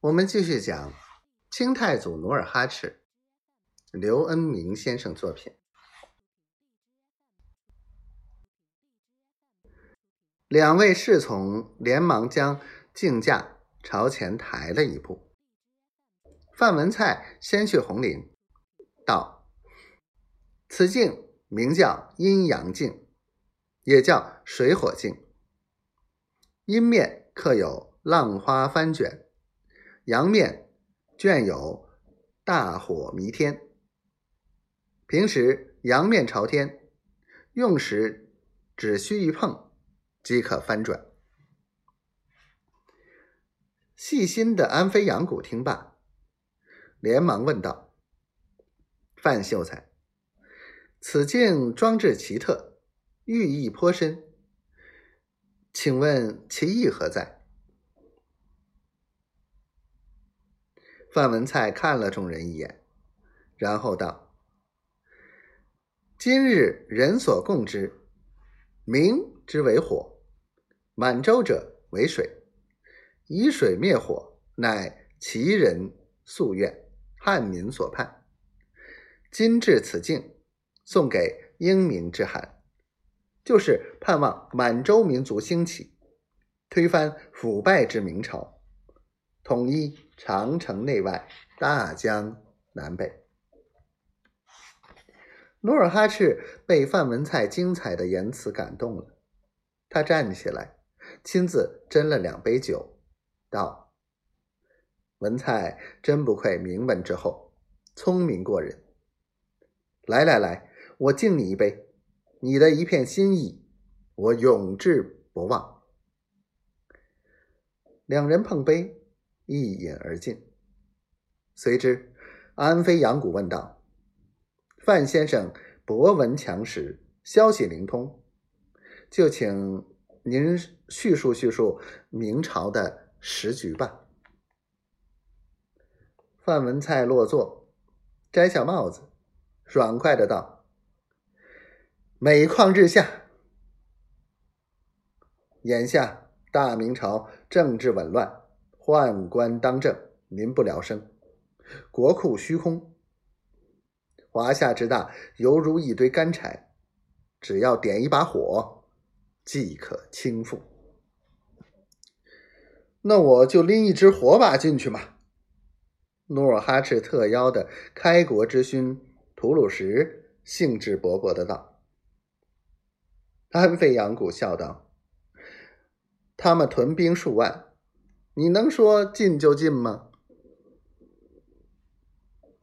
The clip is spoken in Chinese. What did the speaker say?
我们继续讲清太祖努尔哈赤，刘恩明先生作品。两位侍从连忙将镜架朝前抬了一步。范文蔡先去红林，道：“此镜名叫阴阳镜，也叫水火镜。阴面刻有浪花翻卷，阳面卷有大火弥天。平时阳面朝天，用时只需一碰，即可翻转。”细心的安飞阳谷听罢。连忙问道：“范秀才，此镜装置奇特，寓意颇深，请问其意何在？”范文蔡看了众人一眼，然后道：“今日人所共知，明之为火，满洲者为水，以水灭火，乃其人夙愿。”汉民所盼，今至此境，送给英明之汉，就是盼望满洲民族兴起，推翻腐败之明朝，统一长城内外，大江南北。努尔哈赤被范文蔡精彩的言辞感动了，他站起来，亲自斟了两杯酒，道。文蔡真不愧名门之后，聪明过人。来来来，我敬你一杯，你的一片心意，我永志不忘。两人碰杯，一饮而尽。随之，安飞扬谷问道：“范先生博闻强识，消息灵通，就请您叙述叙述明朝的时局吧。”范文蔡落座，摘下帽子，爽快的道：“每况日下。眼下大明朝政治紊乱，宦官当政，民不聊生，国库虚空。华夏之大，犹如一堆干柴，只要点一把火，即可倾覆。那我就拎一支火把进去嘛。”努尔哈赤特邀的开国之勋吐鲁什兴致勃勃的道：“安费扬谷笑道：‘他们屯兵数万，你能说进就进吗？’